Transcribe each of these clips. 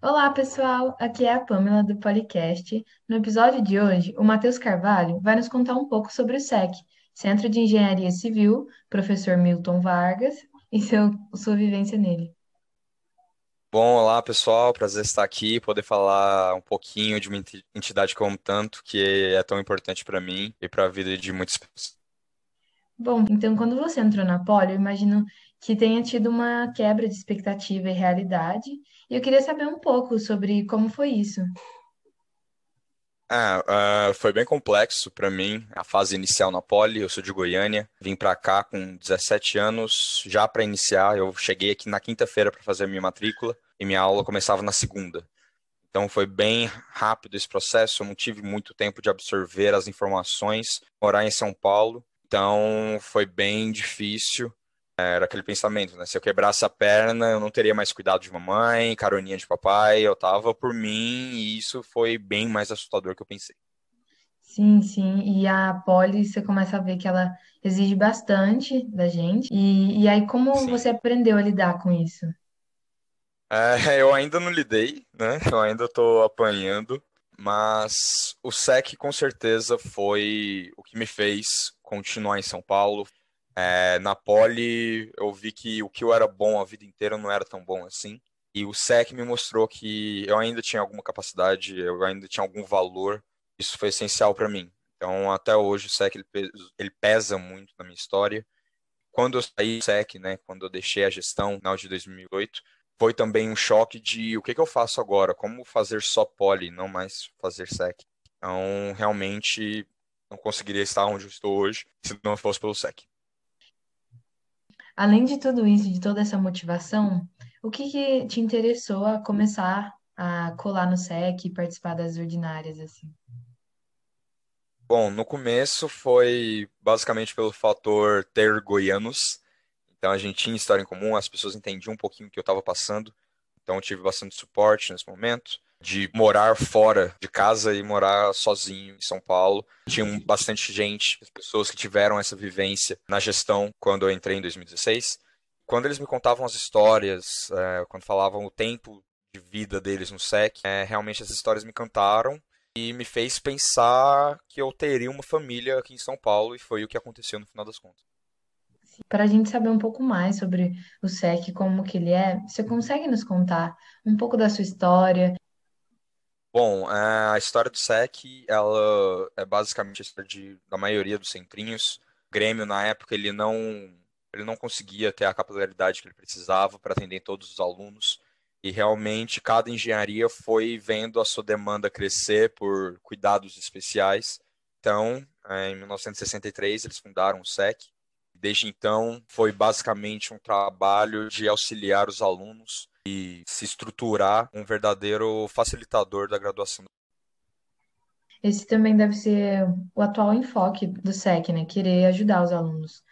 Olá, pessoal! Aqui é a Pamela do Policast. No episódio de hoje, o Matheus Carvalho vai nos contar um pouco sobre o SEC, Centro de Engenharia Civil, professor Milton Vargas, e seu, sua vivência nele. Bom, olá pessoal, prazer estar aqui, poder falar um pouquinho de uma enti- entidade amo tanto, que é tão importante para mim e para a vida de muitas pessoas. Bom, então, quando você entrou na Poli, eu imagino que tenha tido uma quebra de expectativa e realidade, e eu queria saber um pouco sobre como foi isso. Ah, ah, foi bem complexo para mim a fase inicial na Poli. Eu sou de Goiânia, vim para cá com 17 anos já para iniciar. Eu cheguei aqui na quinta-feira para fazer a minha matrícula e minha aula começava na segunda. Então foi bem rápido esse processo. Eu não tive muito tempo de absorver as informações, morar em São Paulo. Então foi bem difícil. Era aquele pensamento, né? Se eu quebrasse a perna, eu não teria mais cuidado de mamãe, caroninha de papai, eu tava por mim, e isso foi bem mais assustador que eu pensei. Sim, sim, e a Poli, você começa a ver que ela exige bastante da gente, e, e aí como Sim. você aprendeu a lidar com isso? É, eu ainda não lidei, né? Eu ainda tô apanhando, mas o SEC com certeza foi o que me fez continuar em São Paulo. É, na Poli, eu vi que o que eu era bom a vida inteira não era tão bom assim. E o SEC me mostrou que eu ainda tinha alguma capacidade, eu ainda tinha algum valor. Isso foi essencial para mim. Então, até hoje, o SEC ele ele pesa muito na minha história. Quando eu saí do SEC, né, quando eu deixei a gestão, no final de 2008, foi também um choque de o que que eu faço agora? Como fazer só Poli, não mais fazer SEC? Então, realmente, não conseguiria estar onde eu estou hoje se não fosse pelo SEC. Além de tudo isso, de toda essa motivação, o que que te interessou a começar a colar no SEC e participar das ordinárias, assim? Bom, no começo foi basicamente pelo fator ter goianos. Então a gente tinha história em comum, as pessoas entendiam um pouquinho o que eu estava passando. Então eu tive bastante suporte nesse momento. De morar fora de casa e morar sozinho em São Paulo. Tinha bastante gente, pessoas que tiveram essa vivência na gestão quando eu entrei em 2016. Quando eles me contavam as histórias, é, quando falavam o tempo de vida deles no SEC, é, realmente essas histórias me encantaram e me fez pensar que eu teria uma família aqui em São Paulo e foi o que aconteceu no final das contas. Para a gente saber um pouco mais sobre o SEC, como que ele é, você consegue nos contar um pouco da sua história? Bom, é, a história do SEC, ela é basicamente a história de, da maioria dos centrinhos. O Grêmio, na época, ele não, ele não conseguia ter a capilaridade que ele precisava para atender todos os alunos. E realmente, cada engenharia foi vendo a sua demanda crescer por cuidados especiais. Então, é, em 1963, eles fundaram o SEC. Desde então, foi basicamente um trabalho de auxiliar os alunos e se estruturar um verdadeiro facilitador da graduação. Esse também deve ser o atual enfoque do SEC, né? Querer ajudar os alunos.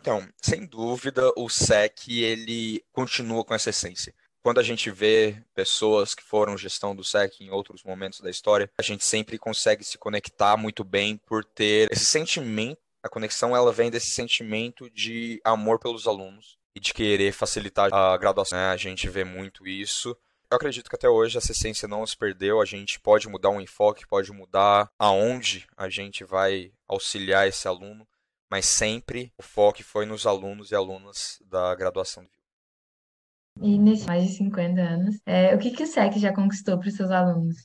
Então, sem dúvida, o SEC ele continua com essa essência. Quando a gente vê pessoas que foram gestão do SEC em outros momentos da história, a gente sempre consegue se conectar muito bem por ter esse sentimento. A conexão ela vem desse sentimento de amor pelos alunos e de querer facilitar a graduação. né? A gente vê muito isso. Eu acredito que até hoje essa essência não se perdeu. A gente pode mudar o enfoque, pode mudar aonde a gente vai auxiliar esse aluno, mas sempre o foco foi nos alunos e alunas da graduação. E nesses mais de 50 anos, é, o que que o SEC já conquistou para os seus alunos?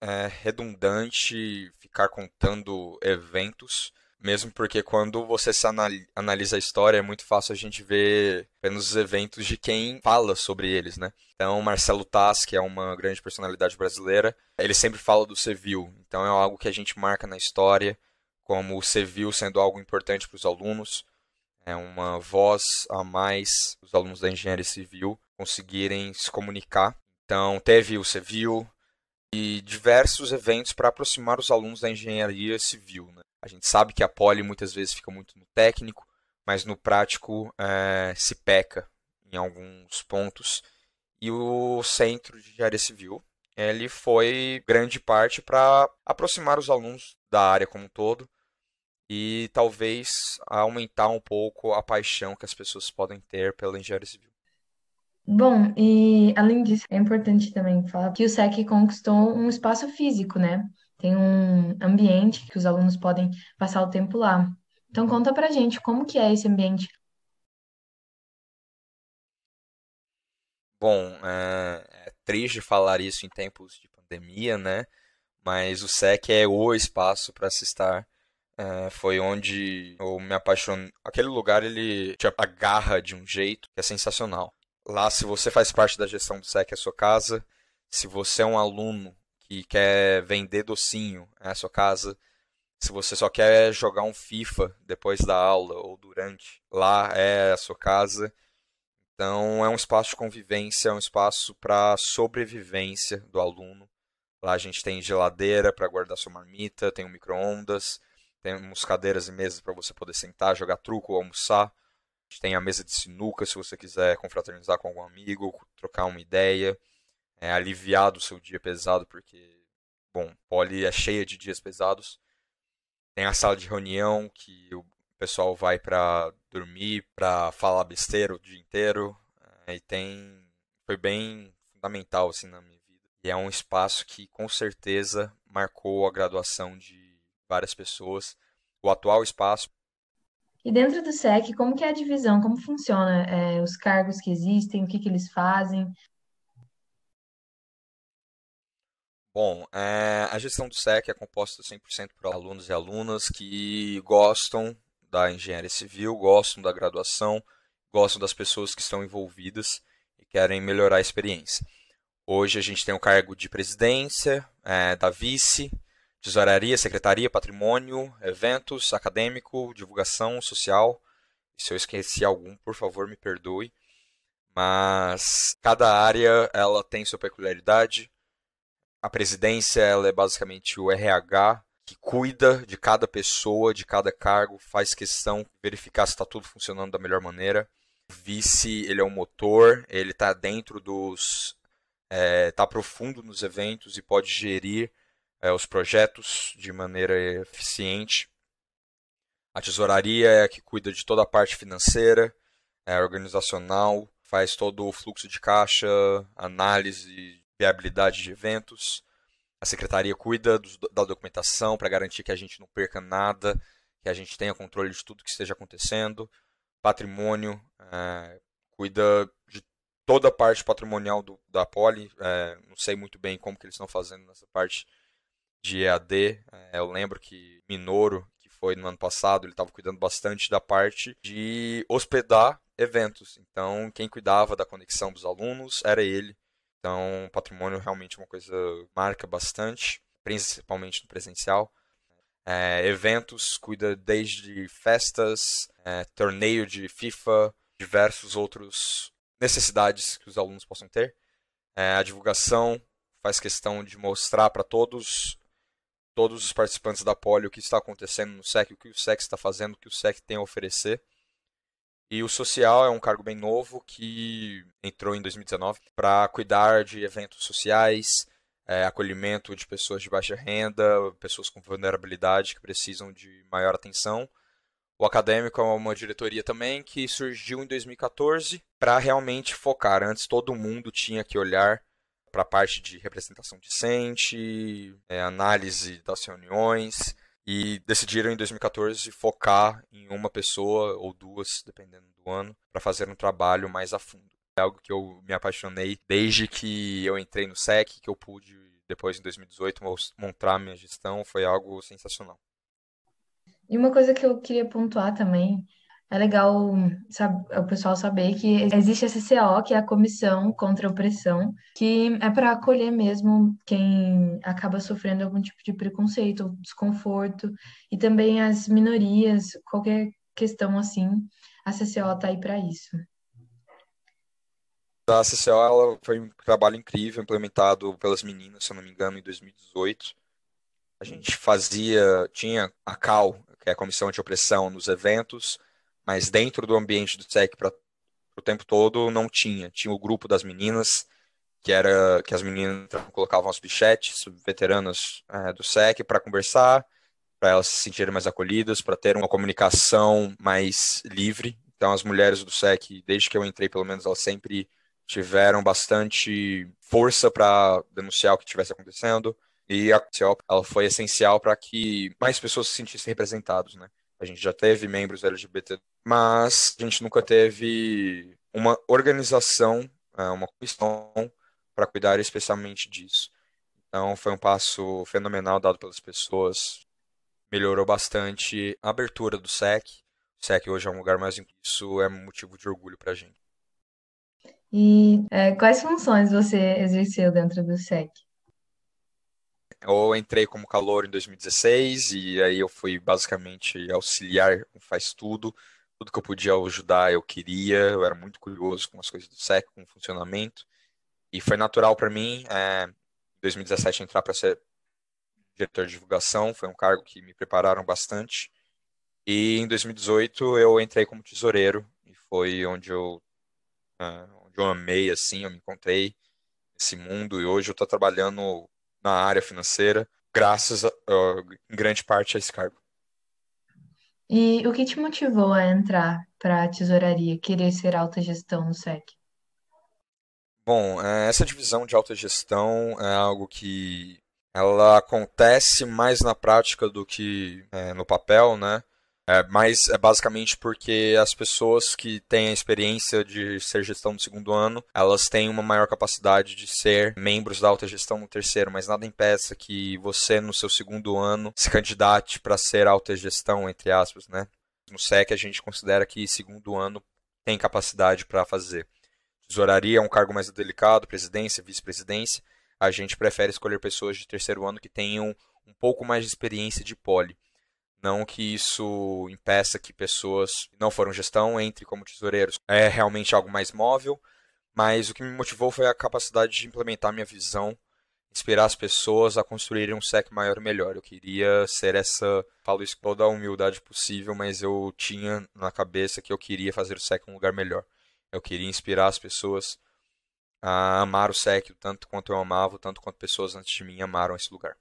É redundante ficar contando eventos, mesmo porque quando você se anali- analisa a história, é muito fácil a gente ver apenas os eventos de quem fala sobre eles, né? Então, Marcelo Taz, que é uma grande personalidade brasileira, ele sempre fala do Civil. Então, é algo que a gente marca na história, como o Civil sendo algo importante para os alunos, é uma voz a mais os alunos da engenharia civil conseguirem se comunicar. Então, teve o Civil, e diversos eventos para aproximar os alunos da engenharia civil. Né? A gente sabe que a poli muitas vezes fica muito no técnico, mas no prático é, se peca em alguns pontos. E o Centro de Engenharia Civil ele foi grande parte para aproximar os alunos da área como um todo e talvez aumentar um pouco a paixão que as pessoas podem ter pela engenharia civil. Bom, e além disso, é importante também falar que o SEC conquistou um espaço físico, né? Tem um ambiente que os alunos podem passar o tempo lá. Então conta pra gente como que é esse ambiente. Bom, é, é triste falar isso em tempos de pandemia, né? Mas o SEC é o espaço para se estar. É, foi onde eu me apaixonei. Aquele lugar ele te agarra de um jeito que é sensacional. Lá, se você faz parte da gestão do SEC, é a sua casa. Se você é um aluno que quer vender docinho, é a sua casa. Se você só quer jogar um FIFA depois da aula ou durante, lá é a sua casa. Então, é um espaço de convivência, é um espaço para sobrevivência do aluno. Lá a gente tem geladeira para guardar sua marmita, tem um micro-ondas, temos cadeiras e mesas para você poder sentar, jogar truco ou almoçar. A gente tem a mesa de sinuca se você quiser confraternizar com algum amigo, trocar uma ideia. É aliviar do seu dia pesado, porque, bom, Poli é cheia de dias pesados. Tem a sala de reunião que o pessoal vai para dormir, para falar besteira o dia inteiro. É, e tem. Foi bem fundamental assim, na minha vida. E é um espaço que com certeza marcou a graduação de várias pessoas. O atual espaço. E dentro do SEC, como que é a divisão? Como funciona? É, os cargos que existem, o que que eles fazem? Bom, é, a gestão do SEC é composta 100% por alunos e alunas que gostam da engenharia civil, gostam da graduação, gostam das pessoas que estão envolvidas e querem melhorar a experiência. Hoje a gente tem o cargo de presidência, é, da vice, tesouraria, secretaria, patrimônio, eventos, acadêmico, divulgação social. E se eu esqueci algum, por favor, me perdoe. Mas cada área ela tem sua peculiaridade. A presidência ela é basicamente o RH que cuida de cada pessoa, de cada cargo, faz questão de verificar se está tudo funcionando da melhor maneira. O vice, ele é o motor, ele está dentro dos. está é, tá profundo nos eventos e pode gerir é, os projetos de maneira eficiente. A tesouraria é a que cuida de toda a parte financeira, é organizacional, faz todo o fluxo de caixa, análise, viabilidade de eventos. A secretaria cuida do, da documentação para garantir que a gente não perca nada, que a gente tenha controle de tudo que esteja acontecendo. Patrimônio é, cuida de toda a parte patrimonial do, da Poli. É, não sei muito bem como que eles estão fazendo nessa parte de EAD. É, eu lembro que Minoro, que foi no ano passado, ele estava cuidando bastante da parte de hospedar eventos. Então, quem cuidava da conexão dos alunos era ele. Então, patrimônio realmente é uma coisa que marca bastante, principalmente no presencial. É, eventos, cuida desde festas, é, torneio de FIFA, diversos outros necessidades que os alunos possam ter. É, a divulgação faz questão de mostrar para todos todos os participantes da Poli o que está acontecendo no SEC, o que o SEC está fazendo, o que o SEC tem a oferecer. E o social é um cargo bem novo que entrou em 2019 para cuidar de eventos sociais, é, acolhimento de pessoas de baixa renda, pessoas com vulnerabilidade que precisam de maior atenção. O acadêmico é uma diretoria também que surgiu em 2014 para realmente focar. Antes todo mundo tinha que olhar para a parte de representação decente, é, análise das reuniões, e decidiram em 2014 focar em uma pessoa ou duas, dependendo do ano, para fazer um trabalho mais a fundo. É algo que eu me apaixonei desde que eu entrei no SEC, que eu pude depois em 2018 montar minha gestão, foi algo sensacional. E uma coisa que eu queria pontuar também é legal sabe, o pessoal saber que existe a CCO, que é a Comissão contra a Opressão, que é para acolher mesmo quem acaba sofrendo algum tipo de preconceito ou desconforto, e também as minorias, qualquer questão assim, a CCO está aí para isso. A CCO ela foi um trabalho incrível implementado pelas meninas, se eu não me engano, em 2018. A gente fazia, tinha a CAL, que é a Comissão de Opressão, nos eventos, mas dentro do ambiente do SEC para o tempo todo não tinha. Tinha o grupo das meninas, que era que as meninas colocavam as bichetes, veteranas é, do SEC, para conversar, para elas se sentirem mais acolhidas, para ter uma comunicação mais livre. Então, as mulheres do SEC, desde que eu entrei, pelo menos, elas sempre tiveram bastante força para denunciar o que estivesse acontecendo. E a ela foi essencial para que mais pessoas se sentissem representados, né? A gente já teve membros LGBT, mas a gente nunca teve uma organização, é, uma comissão para cuidar especialmente disso. Então foi um passo fenomenal dado pelas pessoas, melhorou bastante a abertura do SEC. O SEC hoje é um lugar mais isso é motivo de orgulho para a gente. E é, quais funções você exerceu dentro do SEC? Eu entrei como calor em 2016 e aí eu fui basicamente auxiliar, faz tudo, tudo que eu podia ajudar eu queria, eu era muito curioso com as coisas do SEC, com o funcionamento. E foi natural para mim, é, em 2017 entrar para ser diretor de divulgação, foi um cargo que me prepararam bastante. E em 2018 eu entrei como tesoureiro e foi onde eu uh, onde eu amei assim, eu me encontrei nesse mundo. E hoje eu estou trabalhando na área financeira, graças a, uh, em grande parte a esse cargo. E o que te motivou a entrar para a tesouraria, querer ser alta gestão no SEC? Bom, é, essa divisão de alta gestão é algo que ela acontece mais na prática do que é, no papel, né? É, mas é basicamente porque as pessoas que têm a experiência de ser gestão no segundo ano, elas têm uma maior capacidade de ser membros da alta gestão no terceiro, mas nada impeça que você no seu segundo ano se candidate para ser alta gestão, entre aspas, né? No SEC a gente considera que segundo ano tem capacidade para fazer. Tesouraria é um cargo mais delicado, presidência, vice-presidência, a gente prefere escolher pessoas de terceiro ano que tenham um pouco mais de experiência de poli. Não que isso impeça que pessoas que não foram gestão entre como tesoureiros. É realmente algo mais móvel, mas o que me motivou foi a capacidade de implementar minha visão, inspirar as pessoas a construírem um SEC maior e melhor. Eu queria ser essa, falo isso com toda a humildade possível, mas eu tinha na cabeça que eu queria fazer o SEC um lugar melhor. Eu queria inspirar as pessoas a amar o SEC tanto quanto eu amava, tanto quanto pessoas antes de mim amaram esse lugar.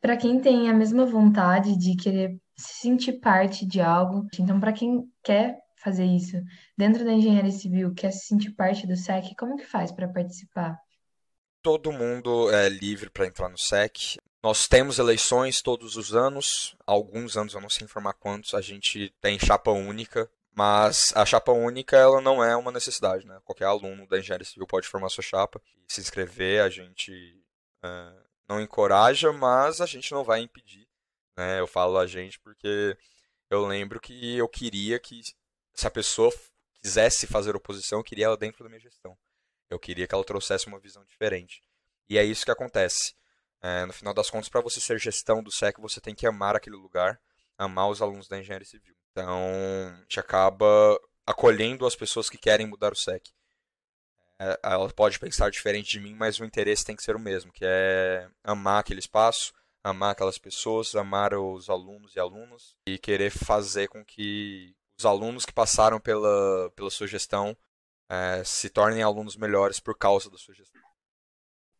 Para quem tem a mesma vontade de querer se sentir parte de algo, então para quem quer fazer isso dentro da engenharia civil, quer se sentir parte do SEC, como que faz para participar? Todo mundo é livre para entrar no SEC. Nós temos eleições todos os anos, alguns anos, eu não sei informar quantos, a gente tem chapa única mas a chapa única ela não é uma necessidade, né? Qualquer aluno da engenharia civil pode formar sua chapa e se inscrever. A gente uh, não encoraja, mas a gente não vai impedir. Né? Eu falo a gente porque eu lembro que eu queria que se a pessoa quisesse fazer oposição, eu queria ela dentro da minha gestão. Eu queria que ela trouxesse uma visão diferente. E é isso que acontece. É, no final das contas, para você ser gestão do SEC, você tem que amar aquele lugar, amar os alunos da engenharia civil. Então, a gente acaba acolhendo as pessoas que querem mudar o SEC. É, ela pode pensar diferente de mim, mas o interesse tem que ser o mesmo, que é amar aquele espaço, amar aquelas pessoas, amar os alunos e alunas e querer fazer com que os alunos que passaram pela, pela sua gestão é, se tornem alunos melhores por causa da sua gestão.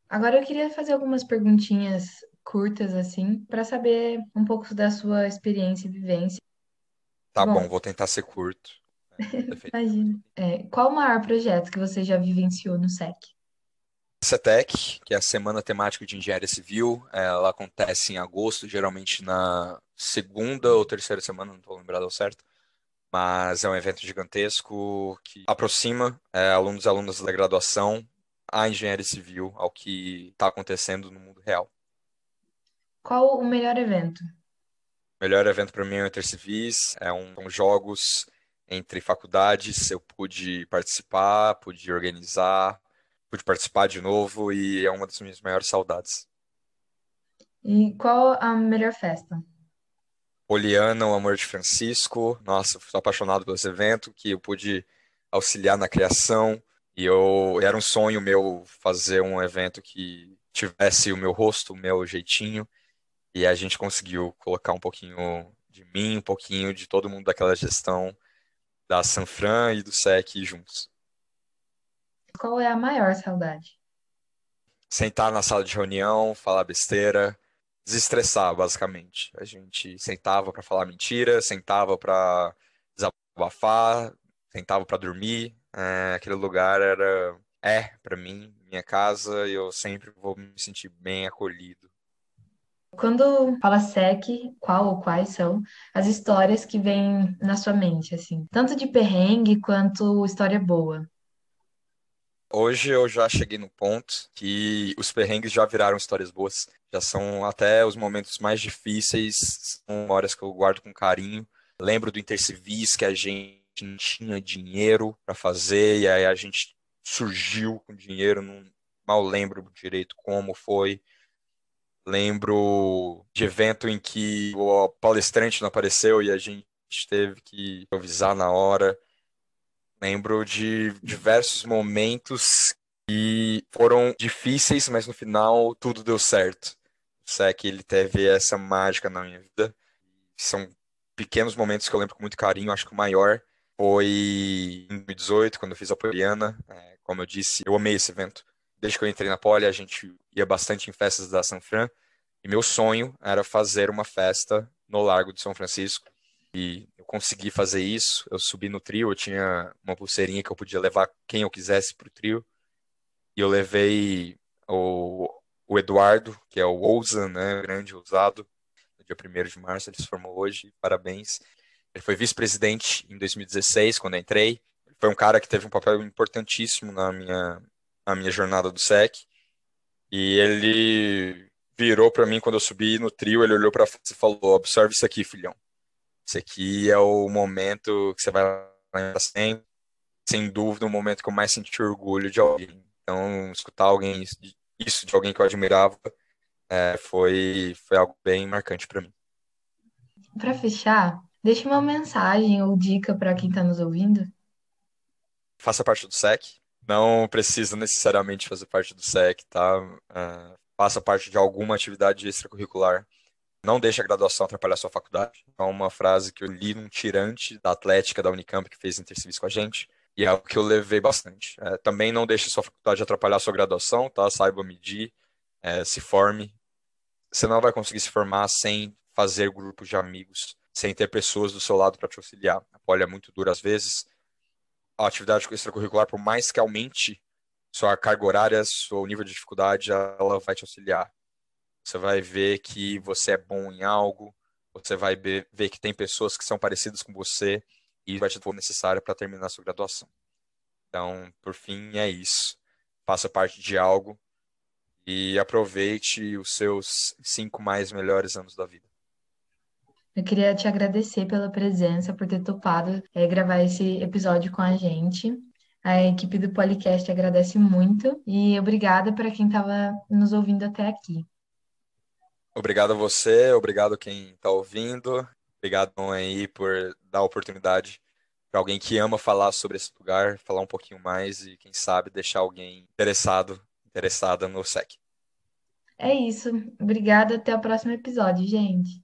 Agora eu queria fazer algumas perguntinhas curtas assim, para saber um pouco da sua experiência e vivência Tá bom, Bom, vou tentar ser curto. Imagina. É, qual o maior projeto que você já vivenciou no SEC? CETEC, que é a Semana Temática de Engenharia Civil, ela acontece em agosto, geralmente na segunda ou terceira semana, não estou lembrado ao certo, mas é um evento gigantesco que aproxima é, alunos e alunas da graduação à engenharia civil, ao que está acontecendo no mundo real. Qual o melhor evento? melhor evento para mim é o Intercivis, é um, são jogos entre faculdades, eu pude participar, pude organizar, pude participar de novo e é uma das minhas maiores saudades. E qual a melhor festa? Poliana, o Amor de Francisco. Nossa, sou apaixonado por esse evento, que eu pude auxiliar na criação. E eu era um sonho meu fazer um evento que tivesse o meu rosto, o meu jeitinho. E a gente conseguiu colocar um pouquinho de mim, um pouquinho de todo mundo daquela gestão da Sanfran e do SEC juntos. Qual é a maior saudade? Sentar na sala de reunião, falar besteira, desestressar, basicamente. A gente sentava para falar mentira, sentava para desabafar, sentava para dormir, É, aquele lugar era, é, para mim, minha casa e eu sempre vou me sentir bem acolhido. Quando fala SEC, qual ou quais são as histórias que vêm na sua mente, assim, tanto de perrengue quanto história boa? Hoje eu já cheguei no ponto que os perrengues já viraram histórias boas. Já são até os momentos mais difíceis, são memórias que eu guardo com carinho. Lembro do Intercivis que a gente não tinha dinheiro para fazer e aí a gente surgiu com dinheiro, não mal lembro direito como foi. Lembro de evento em que o palestrante não apareceu e a gente teve que avisar na hora. Lembro de diversos momentos que foram difíceis, mas no final tudo deu certo. O que ele teve essa mágica na minha vida. São pequenos momentos que eu lembro com muito carinho. Acho que o maior foi em 2018, quando eu fiz a Poliana. É, como eu disse, eu amei esse evento. Desde que eu entrei na Poli, a gente ia bastante em festas da San Fran. E meu sonho era fazer uma festa no Largo de São Francisco. E eu consegui fazer isso. Eu subi no trio, eu tinha uma pulseirinha que eu podia levar quem eu quisesse pro trio. E eu levei o, o Eduardo, que é o Ousa, né, grande ousado, no dia 1 de março, ele se formou hoje, parabéns. Ele foi vice-presidente em 2016, quando entrei. Foi um cara que teve um papel importantíssimo na minha, na minha jornada do SEC. E ele virou para mim quando eu subi no trio, ele olhou para e falou: "Observe isso aqui, filhão. Isso aqui é o momento que você vai lembrar sempre, sem dúvida, o momento que eu mais senti orgulho de alguém. Então, escutar alguém isso de alguém que eu admirava é, foi foi algo bem marcante para mim. Para fechar, deixe uma mensagem ou dica para quem está nos ouvindo. Faça parte do SEC. Não precisa necessariamente fazer parte do SEC, tá? Uh, faça parte de alguma atividade extracurricular. Não deixe a graduação atrapalhar a sua faculdade. É uma frase que eu li num tirante da Atlética da Unicamp que fez interserviço com a gente. E é algo que eu levei bastante. É, também não deixe a sua faculdade atrapalhar a sua graduação, tá? Saiba medir, é, se forme. Você não vai conseguir se formar sem fazer grupos de amigos, sem ter pessoas do seu lado para te auxiliar. A poli é muito dura às vezes. A atividade extracurricular, por mais que aumente sua carga horária, seu nível de dificuldade, ela vai te auxiliar. Você vai ver que você é bom em algo, você vai ver que tem pessoas que são parecidas com você e vai te dar o necessário para terminar sua graduação. Então, por fim, é isso. Faça parte de algo e aproveite os seus cinco mais melhores anos da vida. Eu queria te agradecer pela presença, por ter topado é, gravar esse episódio com a gente. A equipe do Policast agradece muito e obrigada para quem estava nos ouvindo até aqui. Obrigado a você, obrigado quem está ouvindo, obrigado aí por dar a oportunidade para alguém que ama falar sobre esse lugar, falar um pouquinho mais e quem sabe deixar alguém interessado, interessada no SEC. É isso. Obrigada, até o próximo episódio, gente.